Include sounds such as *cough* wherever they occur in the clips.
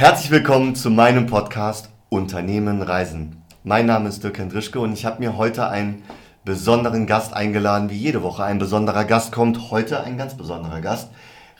Herzlich willkommen zu meinem Podcast Unternehmen Reisen. Mein Name ist Dirk Hendrischke und ich habe mir heute einen besonderen Gast eingeladen, wie jede Woche ein besonderer Gast kommt. Heute ein ganz besonderer Gast,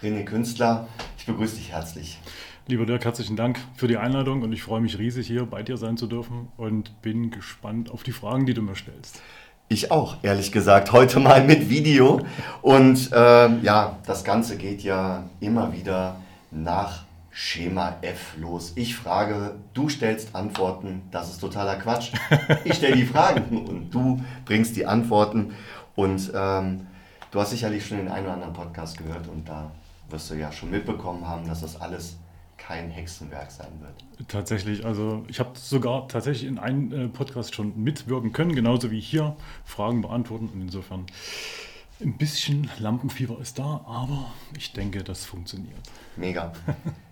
René Künstler. Ich begrüße dich herzlich. Lieber Dirk, herzlichen Dank für die Einladung und ich freue mich riesig, hier bei dir sein zu dürfen und bin gespannt auf die Fragen, die du mir stellst. Ich auch, ehrlich gesagt. Heute mal mit Video. Und äh, ja, das Ganze geht ja immer wieder nach Schema F los. Ich frage, du stellst Antworten. Das ist totaler Quatsch. *laughs* Ich stelle die Fragen und du bringst die Antworten. Und ähm, du hast sicherlich schon den einen oder anderen Podcast gehört und da wirst du ja schon mitbekommen haben, dass das alles kein Hexenwerk sein wird. Tatsächlich, also ich habe sogar tatsächlich in einem äh, Podcast schon mitwirken können, genauso wie hier Fragen beantworten und insofern ein bisschen Lampenfieber ist da, aber ich denke, das funktioniert. Mega. *laughs*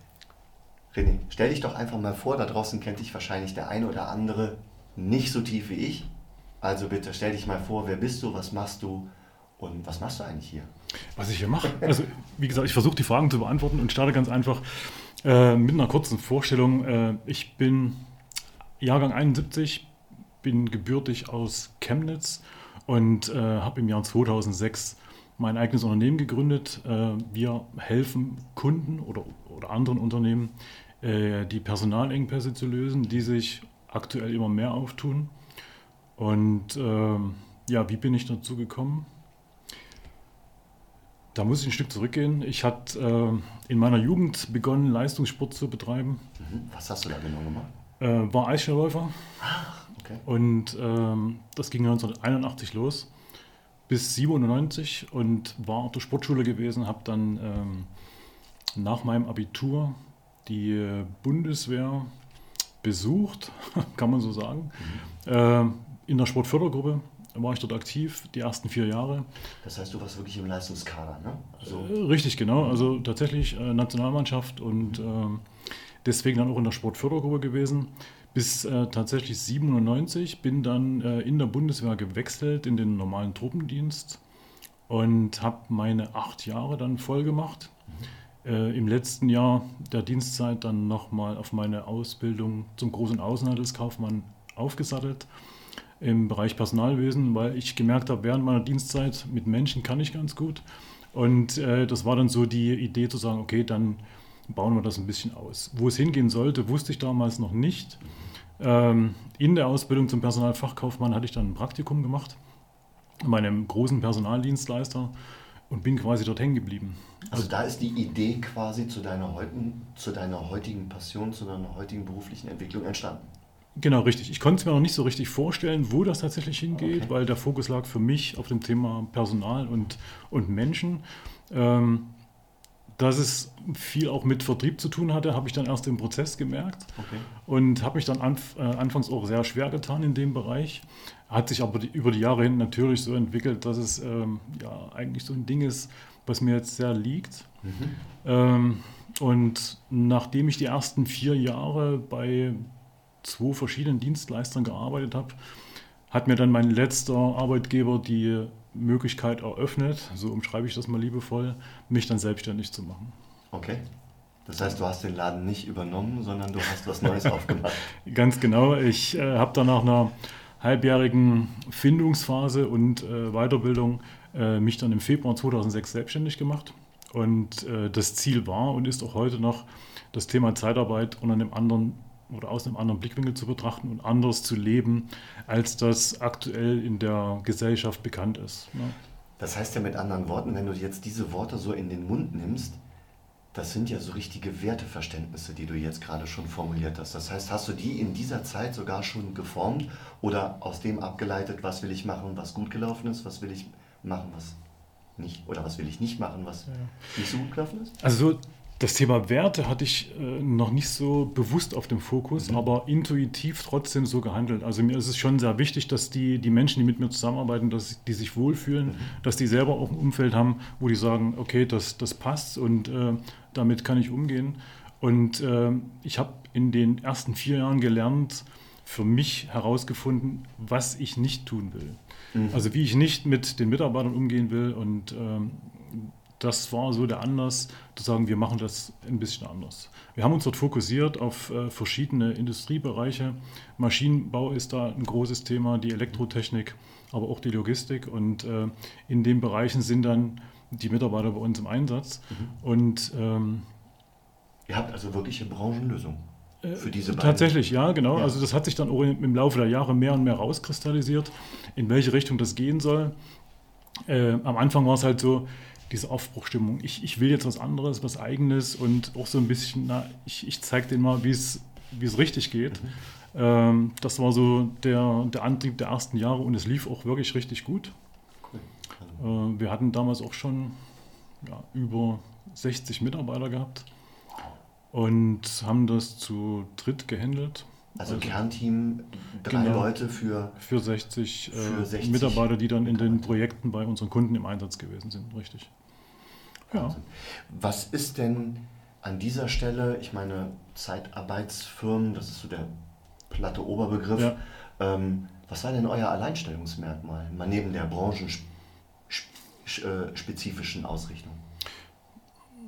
René, stell dich doch einfach mal vor, da draußen kennt dich wahrscheinlich der eine oder andere nicht so tief wie ich. Also bitte stell dich mal vor, wer bist du, was machst du und was machst du eigentlich hier? Was ich hier mache? Also wie gesagt, ich versuche die Fragen zu beantworten und starte ganz einfach äh, mit einer kurzen Vorstellung. Äh, ich bin Jahrgang 71, bin gebürtig aus Chemnitz und äh, habe im Jahr 2006 mein eigenes Unternehmen gegründet. Äh, wir helfen Kunden oder, oder anderen Unternehmen, äh, die Personalengpässe zu lösen, die sich aktuell immer mehr auftun. Und ähm, ja, wie bin ich dazu gekommen? Da muss ich ein Stück zurückgehen. Ich hatte äh, in meiner Jugend begonnen, Leistungssport zu betreiben. Mhm. Was hast du da genau gemacht? War Eisschnellläufer. Ah, okay. Und ähm, das ging 1981 los bis 97 und war auf der Sportschule gewesen, habe dann ähm, nach meinem Abitur die Bundeswehr besucht, *laughs* kann man so sagen, mhm. äh, in der Sportfördergruppe war ich dort aktiv, die ersten vier Jahre. Das heißt, du warst wirklich im Leistungskader, ne? Also äh, richtig, genau. Also tatsächlich äh, Nationalmannschaft und mhm. äh, deswegen dann auch in der Sportfördergruppe gewesen. Bis äh, tatsächlich 97 bin dann äh, in der Bundeswehr gewechselt in den normalen Truppendienst und habe meine acht Jahre dann voll gemacht. Mhm. Äh, Im letzten Jahr der Dienstzeit dann nochmal auf meine Ausbildung zum großen Außenhandelskaufmann aufgesattelt im Bereich Personalwesen, weil ich gemerkt habe, während meiner Dienstzeit mit Menschen kann ich ganz gut. Und äh, das war dann so die Idee zu sagen, okay, dann bauen wir das ein bisschen aus. Wo es hingehen sollte, wusste ich damals noch nicht. Ähm, in der Ausbildung zum Personalfachkaufmann hatte ich dann ein Praktikum gemacht, bei einem großen Personaldienstleister und bin quasi dort hängen geblieben. Also da ist die Idee quasi zu deiner, heutigen, zu deiner heutigen Passion, zu deiner heutigen beruflichen Entwicklung entstanden. Genau, richtig. Ich konnte es mir noch nicht so richtig vorstellen, wo das tatsächlich hingeht, okay. weil der Fokus lag für mich auf dem Thema Personal und, und Menschen. Ähm, dass es viel auch mit Vertrieb zu tun hatte, habe ich dann erst im Prozess gemerkt okay. und habe mich dann anf äh, anfangs auch sehr schwer getan in dem Bereich. Hat sich aber die, über die Jahre hin natürlich so entwickelt, dass es ähm, ja eigentlich so ein Ding ist, was mir jetzt sehr liegt. Mhm. Ähm, und nachdem ich die ersten vier Jahre bei zwei verschiedenen Dienstleistern gearbeitet habe, hat mir dann mein letzter Arbeitgeber die Möglichkeit eröffnet, so umschreibe ich das mal liebevoll, mich dann selbstständig zu machen. Okay. Das heißt, du hast den Laden nicht übernommen, sondern du hast was Neues *laughs* aufgemacht. Ganz genau. Ich äh, habe dann nach einer halbjährigen Findungsphase und äh, Weiterbildung äh, mich dann im Februar 2006 selbstständig gemacht. Und äh, das Ziel war und ist auch heute noch, das Thema Zeitarbeit unter einem anderen oder aus einem anderen Blickwinkel zu betrachten und anders zu leben, als das aktuell in der Gesellschaft bekannt ist. Ne? Das heißt ja mit anderen Worten, wenn du jetzt diese Worte so in den Mund nimmst, das sind ja so richtige Werteverständnisse, die du jetzt gerade schon formuliert hast. Das heißt, hast du die in dieser Zeit sogar schon geformt oder aus dem abgeleitet, was will ich machen, was gut gelaufen ist, was will ich machen, was nicht, oder was will ich nicht machen, was ja. nicht so gut gelaufen ist? Also so das Thema Werte hatte ich äh, noch nicht so bewusst auf dem Fokus, mhm. aber intuitiv trotzdem so gehandelt. Also mir ist es schon sehr wichtig, dass die, die Menschen, die mit mir zusammenarbeiten, dass die sich wohlfühlen, mhm. dass die selber auch ein Umfeld haben, wo die sagen, okay, das, das passt und äh, damit kann ich umgehen. Und äh, ich habe in den ersten vier Jahren gelernt, für mich herausgefunden, was ich nicht tun will. Mhm. Also wie ich nicht mit den Mitarbeitern umgehen will und ähm, das war so der Anlass, zu sagen, wir machen das ein bisschen anders. Wir haben uns dort fokussiert auf äh, verschiedene Industriebereiche. Maschinenbau ist da ein großes Thema, die Elektrotechnik, aber auch die Logistik. Und äh, in den Bereichen sind dann die Mitarbeiter bei uns im Einsatz. Mhm. Und ähm, Ihr habt also wirkliche Branchenlösung Äh, für diese beiden. Tatsächlich, ja, genau. Ja. Also das hat sich dann auch im im Laufe der Jahre mehr und mehr rauskristallisiert, in welche Richtung das gehen soll. Äh, am Anfang war es halt so, diese Aufbruchstimmung. Ich, ich will jetzt was anderes, was Eigenes und auch so ein bisschen, na, ich, ich zeige denen mal, wie es richtig geht. Ähm, das war so der, der Antrieb der ersten Jahre und es lief auch wirklich richtig gut. Cool. Äh, wir hatten damals auch schon ja, über 60 Mitarbeiter gehabt und haben das zu dritt gehandelt. Also Kernteam, drei Genau. Leute für Für 60, Für äh, 60 Mitarbeiter, die dann in den. Projekten bei unseren Kunden im Einsatz gewesen sind, richtig. Ja, Was ist denn an dieser Stelle, ich meine, Zeitarbeitsfirmen, das ist so der platte Oberbegriff, Ja. ähm, was war denn euer Alleinstellungsmerkmal, mal neben der branchenspezifischen Ausrichtung?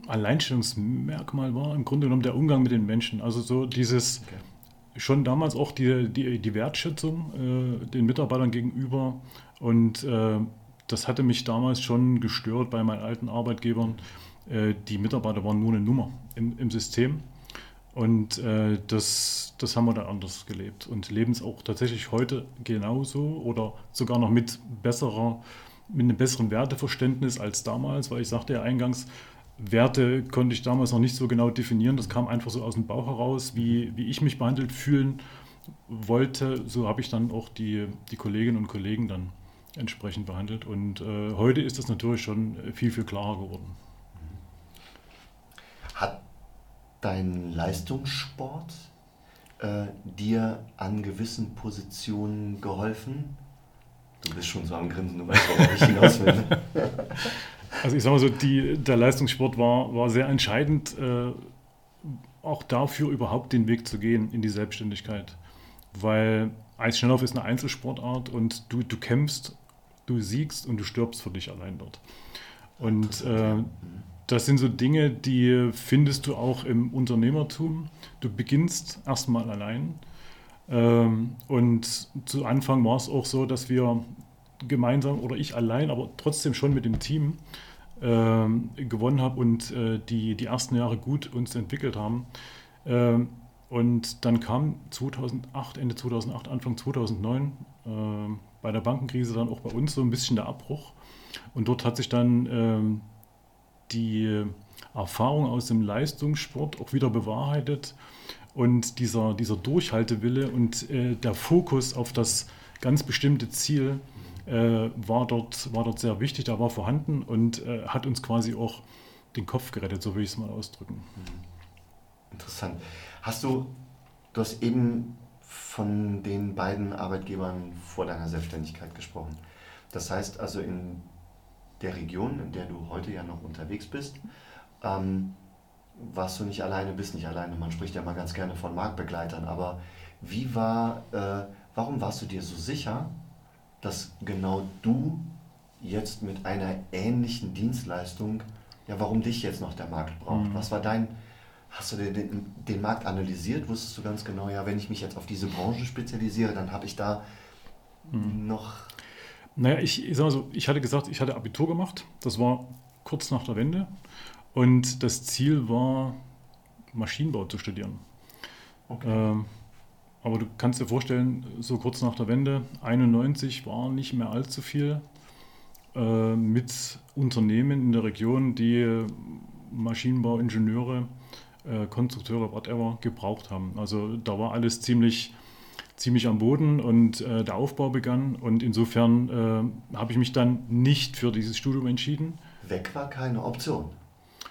Alleinstellungsmerkmal war im Grunde genommen der Umgang mit den Menschen. Also so dieses, schon damals auch die, die, die Wertschätzung äh, den Mitarbeitern gegenüber. Und äh, das hatte mich damals schon gestört bei meinen alten Arbeitgebern. Äh, die Mitarbeiter waren nur eine Nummer im, im System. Und äh, das, das haben wir dann anders gelebt und leben es auch tatsächlich heute genauso oder sogar noch mit besserer, mit einem besseren Werteverständnis als damals, weil ich sagte ja eingangs, Werte konnte ich damals noch nicht so genau definieren. Das kam einfach so aus dem Bauch heraus, wie, wie ich mich behandelt fühlen wollte. So habe ich dann auch die, die Kolleginnen und Kollegen dann entsprechend behandelt. Und äh, heute ist das natürlich schon viel, viel klarer geworden. Hat dein Leistungssport äh, dir an gewissen Positionen geholfen? Du bist schon so am Grinsen, du weißt, worauf ich hinaus will. *laughs* Also ich sage mal so, die, der Leistungssport war, war sehr entscheidend, äh, auch dafür überhaupt den Weg zu gehen in die Selbstständigkeit. Weil Eisschnelllauf ist eine Einzelsportart und du, du kämpfst, du siegst und du stirbst für dich allein dort. Und äh, das sind so Dinge, die findest du auch im Unternehmertum. Du beginnst erstmal allein. Ähm, und zu Anfang war es auch so, dass wir gemeinsam oder ich allein, aber trotzdem schon mit dem Team ähm, gewonnen habe und äh, die, die ersten Jahre gut uns entwickelt haben. Ähm, und dann kam 2008, Ende 2008, Anfang 2009 ähm, bei der Bankenkrise dann auch bei uns so ein bisschen der Abbruch. Und dort hat sich dann die Erfahrung aus dem Leistungssport auch wieder bewahrheitet und dieser, dieser Durchhaltewille und äh, der Fokus auf das ganz bestimmte Ziel äh, war, dort, war dort sehr wichtig, da war vorhanden und äh, hat uns quasi auch den Kopf gerettet, so will ich es mal ausdrücken. Interessant. Hast du, du hast eben von den beiden Arbeitgebern vor deiner Selbstständigkeit gesprochen. Das heißt also in der Region, in der du heute ja noch unterwegs bist, ähm, warst du nicht alleine, bist nicht alleine. Man spricht ja mal ganz gerne von Marktbegleitern, aber wie war, äh, warum warst du dir so sicher, dass genau du jetzt mit einer ähnlichen Dienstleistung, ja, warum dich jetzt noch der Markt braucht? Mhm. Was war dein, hast du den, den, Markt analysiert? Wusstest du ganz genau, ja, wenn ich mich jetzt auf diese Branche spezialisiere, dann habe ich da Mhm. noch, Naja, ich, ich sag mal so, ich hatte gesagt, ich hatte Abitur gemacht. Das war kurz nach der Wende. Und das Ziel war, Maschinenbau zu studieren. okay, Ähm, aber du kannst dir vorstellen, so kurz nach der Wende, 91 war nicht mehr allzu viel äh, mit Unternehmen in der Region, die Maschinenbauingenieure, äh, Konstrukteure, whatever, gebraucht haben. Also da war alles ziemlich, ziemlich am Boden und äh, der Aufbau begann. Und insofern äh, habe ich mich dann nicht für dieses Studium entschieden. weg war keine Option.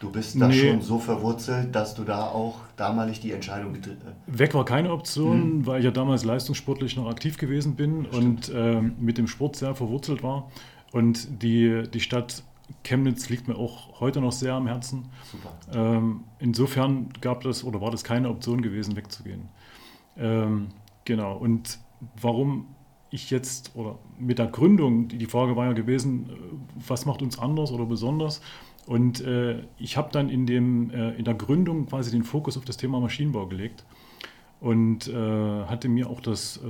Du bist da Nee. schon so verwurzelt, dass du da auch damalig die Entscheidung getroffen Weg war keine Option, weil ich ja damals leistungssportlich noch aktiv gewesen bin und ähm, mit dem Sport sehr verwurzelt war. Und die, die Stadt Chemnitz liegt mir auch heute noch sehr am Herzen. Ähm, insofern gab das oder war das keine Option gewesen, wegzugehen. Ähm, genau. Und warum ich jetzt, oder mit der Gründung, die Frage war ja gewesen, äh, was macht uns anders oder besonders? Und äh, ich habe dann in, dem, äh, in der Gründung quasi den Fokus auf das Thema Maschinenbau gelegt und äh, hatte mir auch das äh,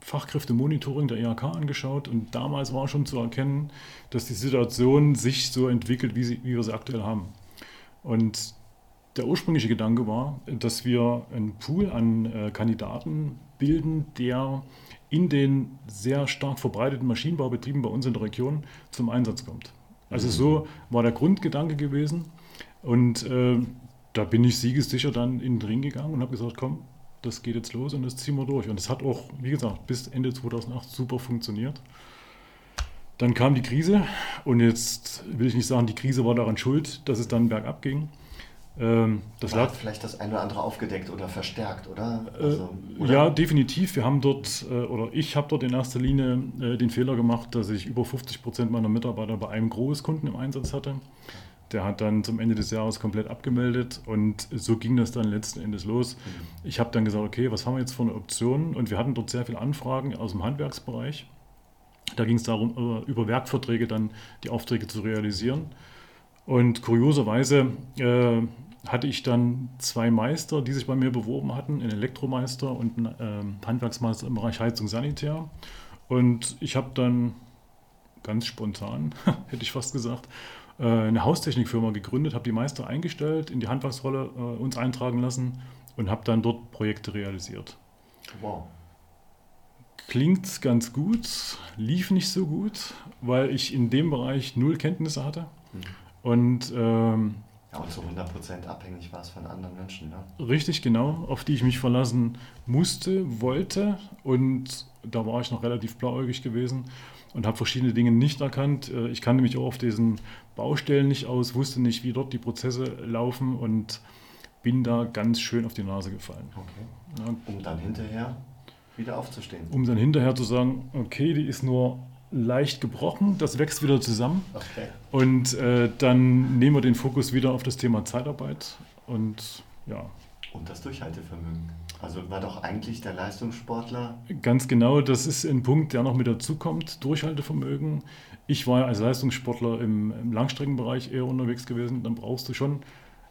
Fachkräftemonitoring der IHK angeschaut. Und damals war schon zu erkennen, dass die Situation sich so entwickelt, wie, sie, wie wir sie aktuell haben. Und der ursprüngliche Gedanke war, dass wir einen Pool an äh, Kandidaten bilden, der in den sehr stark verbreiteten Maschinenbaubetrieben bei uns in der Region zum Einsatz kommt. Also so war der Grundgedanke gewesen. Und äh, da bin ich siegessicher dann in den Ring gegangen und habe gesagt, komm, das geht jetzt los und das ziehen wir durch. Und es hat auch, wie gesagt, bis Ende 2008 super funktioniert. Dann kam die Krise und jetzt will ich nicht sagen, die Krise war daran schuld, dass es dann bergab ging. Ähm, das hat vielleicht das eine oder andere aufgedeckt oder verstärkt, oder? Äh, also, oder? Ja, definitiv. Wir haben dort, äh, oder ich habe dort in erster Linie äh, den Fehler gemacht, dass ich über 50 Prozent meiner Mitarbeiter bei einem Großkunden im Einsatz hatte. Der hat dann zum Ende des Jahres komplett abgemeldet und so ging das dann letzten Endes los. Mhm. Ich habe dann gesagt, okay, was haben wir jetzt für eine Option? Und wir hatten dort sehr viele Anfragen aus dem Handwerksbereich. Da ging es darum, über Werkverträge dann die Aufträge zu realisieren. Und kurioserweise äh, hatte ich dann zwei Meister, die sich bei mir beworben hatten, einen Elektromeister und einen äh, Handwerksmeister im Bereich Heizung Sanitär. Und ich habe dann ganz spontan, *laughs* hätte ich fast gesagt, äh, eine Haustechnikfirma gegründet, habe die Meister eingestellt, in die Handwerksrolle äh, uns eintragen lassen und habe dann dort Projekte realisiert. Wow. Klingt ganz gut, lief nicht so gut, weil ich in dem Bereich null Kenntnisse hatte. Mhm. Und, ähm, und zu 100% abhängig war es von anderen Menschen. Ne? Richtig, genau, auf die ich mich verlassen musste, wollte. Und da war ich noch relativ blauäugig gewesen und habe verschiedene Dinge nicht erkannt. Äh, ich kannte mich auch auf diesen Baustellen nicht aus, wusste nicht, wie dort die Prozesse laufen und bin da ganz schön auf die Nase gefallen. Okay. Ja. Um dann hinterher wieder aufzustehen. Um dann hinterher zu sagen, okay, die ist nur leicht gebrochen, das wächst wieder zusammen. Okay. Und äh, dann nehmen wir den Fokus wieder auf das Thema Zeitarbeit und ja. Und das Durchhaltevermögen. Also war doch eigentlich der Leistungssportler. Ganz genau, das ist ein Punkt, der noch mit dazukommt, Durchhaltevermögen. Ich war ja als Leistungssportler im, im Langstreckenbereich eher unterwegs gewesen, dann brauchst du schon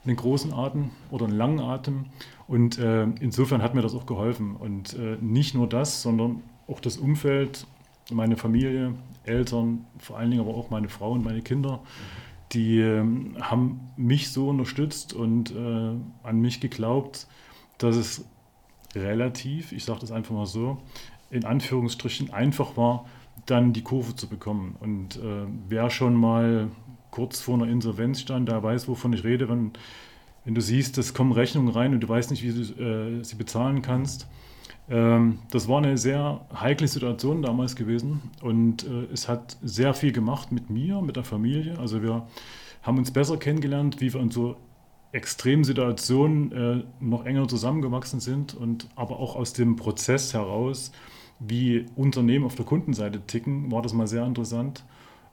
einen großen Atem oder einen langen Atem. Und äh, insofern hat mir das auch geholfen. Und äh, nicht nur das, sondern auch das Umfeld, meine Familie, Eltern, vor allen Dingen aber auch meine Frau und meine Kinder, die äh, haben mich so unterstützt und äh, an mich geglaubt, dass es relativ, ich sage das einfach mal so, in Anführungsstrichen einfach war, dann die Kurve zu bekommen. Und äh, wer schon mal kurz vor einer Insolvenz stand, der weiß, wovon ich rede, wenn, wenn du siehst, es kommen Rechnungen rein und du weißt nicht, wie du äh, sie bezahlen kannst ähm, das war eine sehr heikle Situation damals gewesen und äh, es hat sehr viel gemacht mit mir, mit der Familie. Also wir haben uns besser kennengelernt, wie wir in so extremen Situationen äh, noch enger zusammengewachsen sind und aber auch aus dem Prozess heraus, wie Unternehmen auf der Kundenseite ticken, war das mal sehr interessant.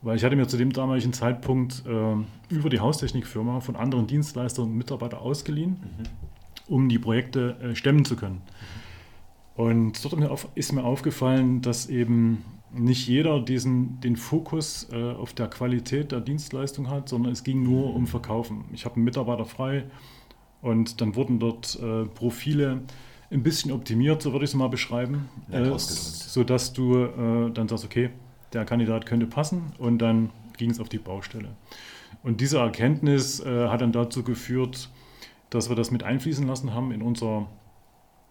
Weil ich hatte mir zu dem damaligen Zeitpunkt äh, über die Haustechnikfirma von anderen Dienstleistern und Mitarbeitern ausgeliehen, mhm. um die Projekte stemmen zu können. Mhm. Und dort ist mir aufgefallen, dass eben nicht jeder diesen, den Fokus äh, auf der Qualität der Dienstleistung hat, sondern es ging nur um Verkaufen. Ich habe einen Mitarbeiter frei und dann wurden dort äh, Profile ein bisschen optimiert, so würde ich es mal beschreiben, äh, sodass du äh, dann sagst, okay, der Kandidat könnte passen und dann ging es auf die Baustelle. Und diese Erkenntnis äh, hat dann dazu geführt, dass wir das mit einfließen lassen haben in unser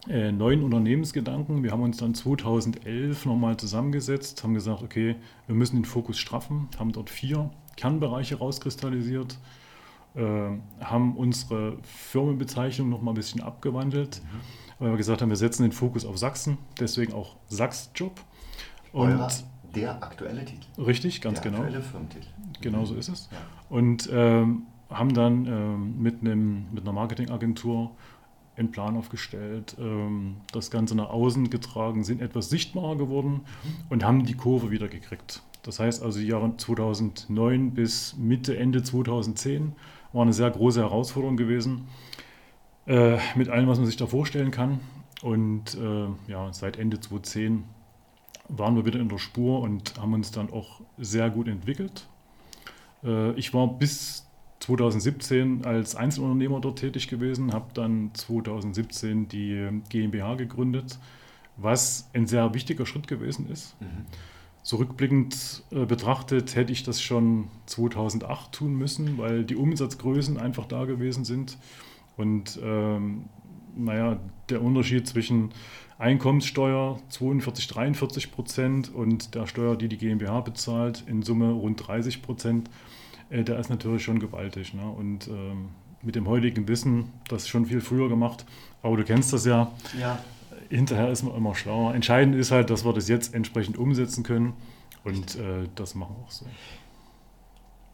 äh, neuen Unternehmensgedanken. Wir haben uns dann 2011 nochmal zusammengesetzt, haben gesagt, okay, wir müssen den Fokus straffen, haben dort vier Kernbereiche rauskristallisiert, äh, haben unsere Firmenbezeichnung nochmal ein bisschen abgewandelt, mhm. weil wir gesagt haben, wir setzen den Fokus auf Sachsen, deswegen auch Sachsjob. Und Euer, der aktuelle Titel. Richtig, ganz der genau. Der aktuelle Firmentitel. Genau so ist es. Ja. Und ähm, haben dann ähm, mit, einem, mit einer Marketingagentur einen Plan aufgestellt, ähm, das Ganze nach außen getragen, sind etwas sichtbarer geworden und haben die Kurve wieder gekriegt. Das heißt also, die Jahre 2009 bis Mitte, Ende 2010 war eine sehr große Herausforderung gewesen, äh, mit allem, was man sich da vorstellen kann. Und äh, ja, seit Ende 2010 waren wir wieder in der Spur und haben uns dann auch sehr gut entwickelt. Äh, ich war bis 2017 als Einzelunternehmer dort tätig gewesen, habe dann 2017 die GmbH gegründet, was ein sehr wichtiger Schritt gewesen ist. Mhm. Zurückblickend äh, betrachtet hätte ich das schon 2008 tun müssen, weil die Umsatzgrößen einfach da gewesen sind. Und ähm, naja, der Unterschied zwischen Einkommenssteuer 42, 43 Prozent und der Steuer, die die GmbH bezahlt, in Summe rund 30 Prozent, äh, der ist natürlich schon gewaltig. Ne? Und ähm, mit dem heutigen Wissen, das schon viel früher gemacht, aber du kennst das ja. Ja. Hinterher ist man immer schlauer. Entscheidend ist halt, dass wir das jetzt entsprechend umsetzen können und äh, das machen wir auch so.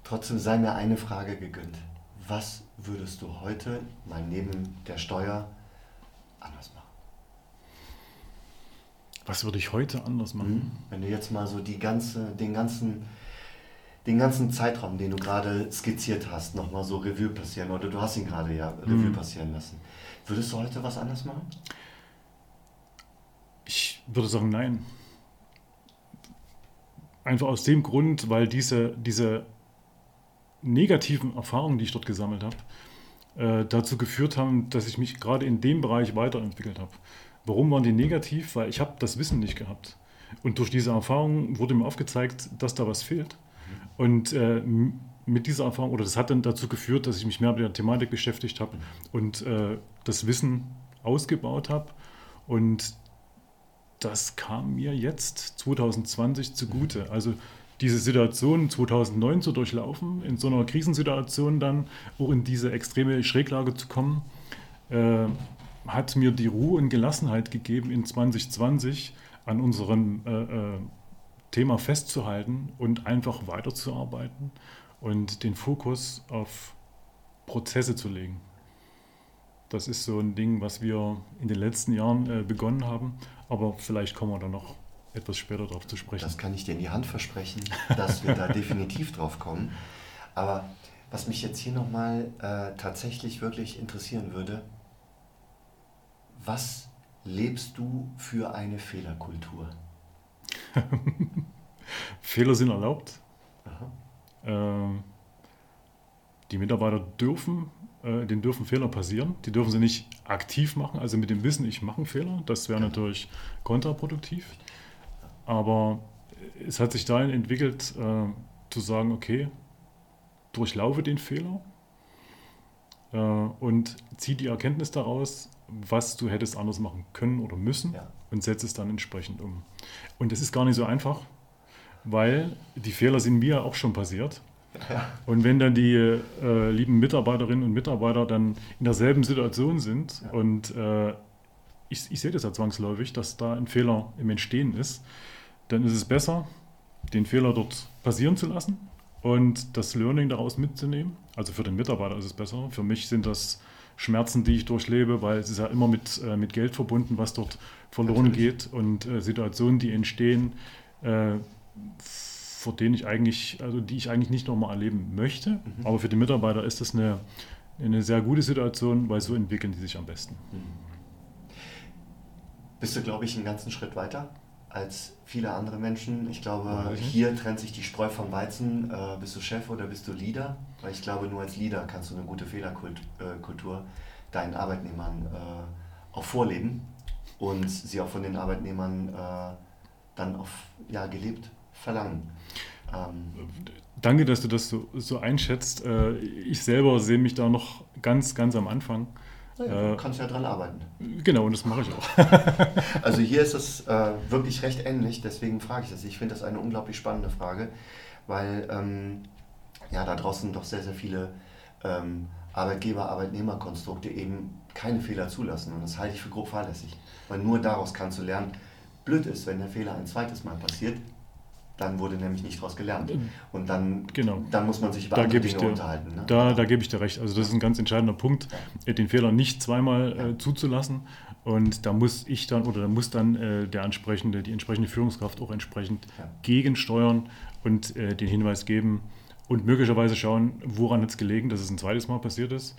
Trotzdem sei mir eine Frage gegönnt. Was würdest du heute mal neben der Steuer anders machen? Was würde ich heute anders machen? Mhm. Wenn du jetzt mal so die ganze, den ganzen den ganzen Zeitraum, den du gerade skizziert hast, nochmal so Revue passieren oder du hast ihn gerade ja Revue mhm. passieren lassen. Würdest du heute was anders machen? Ich würde sagen, nein. Einfach aus dem Grund, weil diese, diese negativen Erfahrungen, die ich dort gesammelt habe, äh, dazu geführt haben, dass ich mich gerade in dem Bereich weiterentwickelt habe. Warum waren die negativ? Weil ich habe das Wissen nicht gehabt. Und durch diese Erfahrung wurde mir aufgezeigt, dass da was fehlt. Und äh, mit dieser Erfahrung, oder das hat dann dazu geführt, dass ich mich mehr mit der Thematik beschäftigt habe und äh, das Wissen ausgebaut habe. Und das kam mir jetzt 2020 zugute. Also diese Situation 2009 zu durchlaufen, in so einer Krisensituation dann auch in diese extreme Schräglage zu kommen, äh, hat mir die Ruhe und Gelassenheit gegeben, in 2020 an unserem äh, äh, Thema festzuhalten und einfach weiterzuarbeiten und den Fokus auf Prozesse zu legen. Das ist so ein Ding, was wir in den letzten Jahren äh, begonnen haben, aber vielleicht kommen wir da noch etwas später darauf zu sprechen. Das kann ich dir in die Hand versprechen, dass wir da *laughs* definitiv drauf kommen. Aber was mich jetzt hier nochmal äh, tatsächlich wirklich interessieren würde, was lebst du für eine Fehlerkultur? *laughs* Fehler sind erlaubt. Äh, die Mitarbeiter dürfen, äh, denen dürfen Fehler passieren. Die dürfen sie nicht aktiv machen, also mit dem Wissen, ich mache einen Fehler. Das wäre natürlich kontraproduktiv. Aber es hat sich dahin entwickelt, äh, zu sagen, okay, durchlaufe den Fehler äh, und zieh die Erkenntnis daraus, was du hättest anders machen können oder müssen ja. Und setze es dann entsprechend um. Und das ist gar nicht so einfach, weil die Fehler sind mir auch schon passiert. Und wenn dann die äh, lieben Mitarbeiterinnen und Mitarbeiter dann in derselben Situation sind ja. und äh, ich, ich sehe das ja zwangsläufig, dass da ein Fehler im Entstehen ist, dann ist es besser, den Fehler dort passieren zu lassen und das Learning daraus mitzunehmen. Also für den Mitarbeiter ist es besser. Für mich sind das Schmerzen, die ich durchlebe, weil es ist ja immer mit, äh, mit Geld verbunden, was dort verloren Natürlich. geht und äh, Situationen, die entstehen, äh, vor denen ich eigentlich, also die ich eigentlich nicht nochmal erleben möchte. Mhm. Aber für die Mitarbeiter ist das eine, eine sehr gute Situation, weil so entwickeln die sich am besten. Mhm. Bist du, glaube ich, einen ganzen Schritt weiter als viele andere Menschen. Ich glaube, hier trennt sich die Spreu vom Weizen. Äh, bist du Chef oder bist du Leader? Weil ich glaube, nur als Leader kannst du eine gute Fehlerkultur äh, deinen Arbeitnehmern äh, auch vorleben und sie auch von den Arbeitnehmern äh, dann auf ja, gelebt verlangen. Ähm, Danke, dass du das so, so einschätzt. Äh, ich selber sehe mich da noch ganz, ganz am Anfang. Naja, du kannst ja dran arbeiten. Genau, und das mache ich auch. *laughs* also hier ist es äh, wirklich recht ähnlich, deswegen frage ich das. Ich finde das eine unglaublich spannende Frage, weil ähm, ja, da draußen doch sehr, sehr viele ähm, Arbeitgeber-Arbeitnehmer-Konstrukte eben keine Fehler zulassen. Und das halte ich für grob fahrlässig. Weil nur daraus kannst du lernen. Blöd ist, wenn der Fehler ein zweites Mal passiert, dann wurde nämlich nicht daraus gelernt. Und dann, genau. dann muss man sich über da andere Dinge dir, unterhalten. Ne? Da, da gebe ich dir recht. Also das ist ein ganz entscheidender Punkt, ja. den Fehler nicht zweimal ja. äh, zuzulassen. Und da muss ich dann oder da muss dann äh, der entsprechende, die entsprechende Führungskraft auch entsprechend ja. gegensteuern und äh, den Hinweis geben und möglicherweise schauen, woran hat es gelegen, dass es ein zweites Mal passiert ist.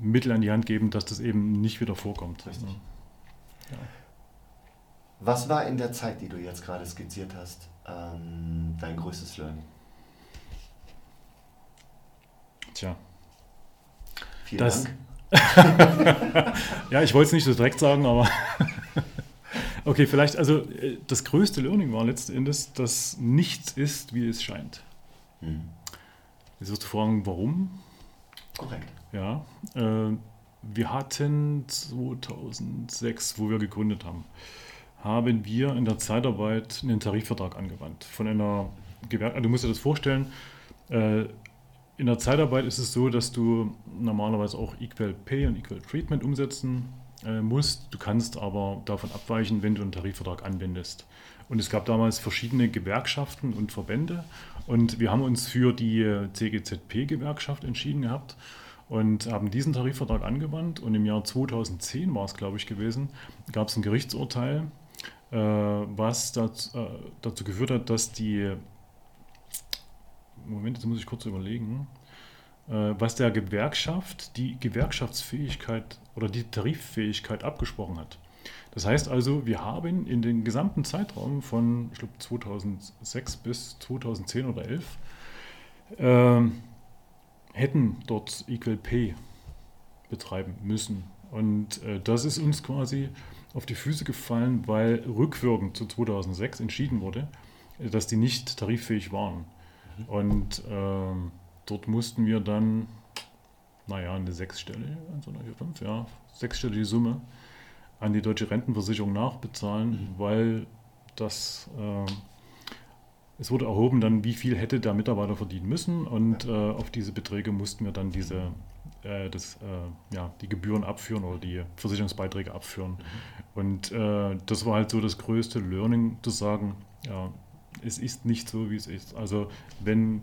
Mittel an die Hand geben, dass das eben nicht wieder vorkommt. Richtig. Was war in der Zeit, die du jetzt gerade skizziert hast, ähm, dein größtes Learning? Tja. Vielen Das- Dank. *laughs* Ja, ich wollte es nicht so direkt sagen, aber. *laughs* okay, vielleicht, also äh, das größte Learning war letzten Endes, dass nichts ist, wie es scheint. Mhm. Jetzt wirst du fragen, warum? Korrekt. Ja, äh, wir hatten 2006, wo wir gegründet haben, haben wir in der Zeitarbeit einen Tarifvertrag angewandt. Von einer Gewerkschaft, du musst dir das vorstellen, äh, in der Zeitarbeit ist es so, dass du normalerweise auch Equal Pay und Equal Treatment umsetzen äh, musst. Du kannst aber davon abweichen, wenn du einen Tarifvertrag anwendest. Und es gab damals verschiedene Gewerkschaften und Verbände und wir haben uns für die CGZP-Gewerkschaft entschieden gehabt und haben diesen Tarifvertrag angewandt. Und im Jahr 2010 war es, glaube ich, gewesen, gab es ein Gerichtsurteil, was dazu, äh, dazu geführt hat, dass die, Moment, jetzt muss ich kurz überlegen, äh, was der Gewerkschaft die Gewerkschaftsfähigkeit oder die Tariffähigkeit abgesprochen hat. Das heißt also, wir haben in den gesamten Zeitraum von, ich glaube, 2006 bis 2010 oder 11 ähm, hätten dort Equal Pay betreiben müssen. Und äh, das ist uns quasi auf die Füße gefallen, weil rückwirkend zu 2006 entschieden wurde, äh, dass die nicht tariffähig waren. Und ähm, dort mussten wir dann, naja, eine sechsstellige, 1, 2, 3, 4, 5, ja, sechsstellige Summe an die deutsche Rentenversicherung nachbezahlen, Mhm. weil das, äh, es wurde erhoben dann, wie viel hätte der Mitarbeiter verdienen müssen und äh, auf diese Beträge mussten wir dann diese, äh, das, äh, ja, die Gebühren abführen oder die Versicherungsbeiträge abführen. Und äh, das war halt so das größte Learning, zu sagen, ja, es ist nicht so, wie es ist. Also wenn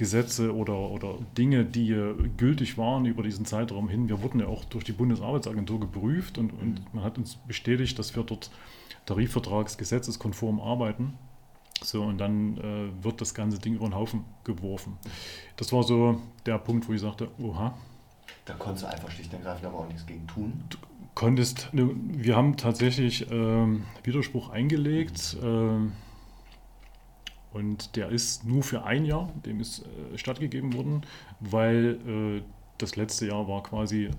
Gesetze oder, oder Dinge, die äh, gültig waren über diesen Zeitraum hin. Wir wurden ja auch durch die Bundesarbeitsagentur geprüft und, und man hat uns bestätigt, dass wir dort tarifvertragsgesetzeskonform arbeiten. So, und dann äh, wird das ganze Ding über den Haufen geworfen. Das war so der Punkt, wo ich sagte, oha, Da konntest du einfach schlicht und ergreifend aber auch nichts gegen tun. konntest, ne, wir haben tatsächlich ähm, Widerspruch eingelegt ähm, und der ist nur für ein Jahr, dem ist äh, stattgegeben worden, weil äh, das letzte Jahr war quasi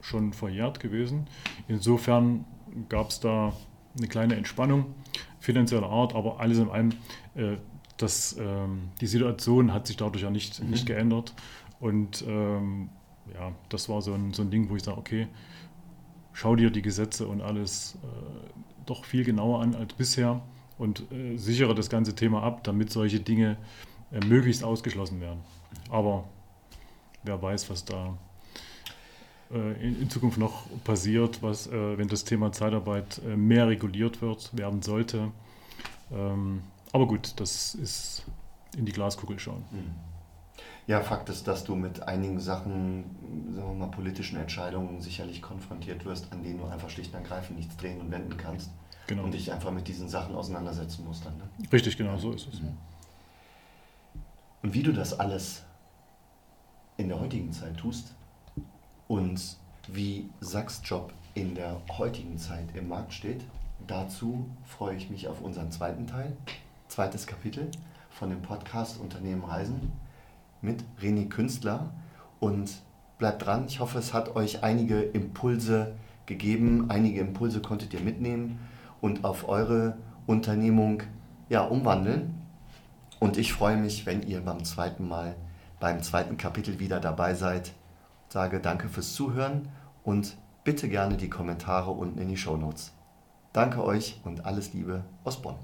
schon verjährt gewesen. Insofern gab es da eine kleine Entspannung finanzieller Art, aber alles in allem, äh, das, ähm, die Situation hat sich dadurch ja nicht, Mhm. nicht geändert und ähm, ja, das war so ein, so ein Ding, wo ich sage, okay, schau dir die Gesetze und alles äh, doch viel genauer an als bisher und äh, sichere das ganze Thema ab, damit solche Dinge äh, möglichst ausgeschlossen werden. Aber wer weiß, was da äh, in, in Zukunft noch passiert, was, äh, wenn das Thema Zeitarbeit äh, mehr reguliert wird, werden sollte. Ähm, aber gut, das ist in die Glaskugel schauen. Mhm. Ja, Fakt ist, dass du mit einigen Sachen, sagen wir mal, politischen Entscheidungen sicherlich konfrontiert wirst, an denen du einfach schlicht und ergreifend nichts drehen und wenden kannst Genau. und dich einfach mit diesen Sachen auseinandersetzen musst dann. Ne? Richtig, genau, so ist es. Mhm. Und wie du das alles in der heutigen Zeit tust und wie Sachs Job in der heutigen Zeit im Markt steht, dazu freue ich mich auf unseren zweiten Teil, zweites Kapitel von dem Podcast Unternehmen Reisen mit René Künstler. Und bleibt dran, ich hoffe, es hat euch einige Impulse gegeben, einige Impulse konntet ihr mitnehmen und auf eure Unternehmung ja, umwandeln. Und ich freue mich, wenn ihr beim zweiten Mal, beim zweiten Kapitel wieder dabei seid. Sage danke fürs Zuhören und bitte gerne die Kommentare unten in die Show Notes. Danke euch und alles Liebe aus Bonn.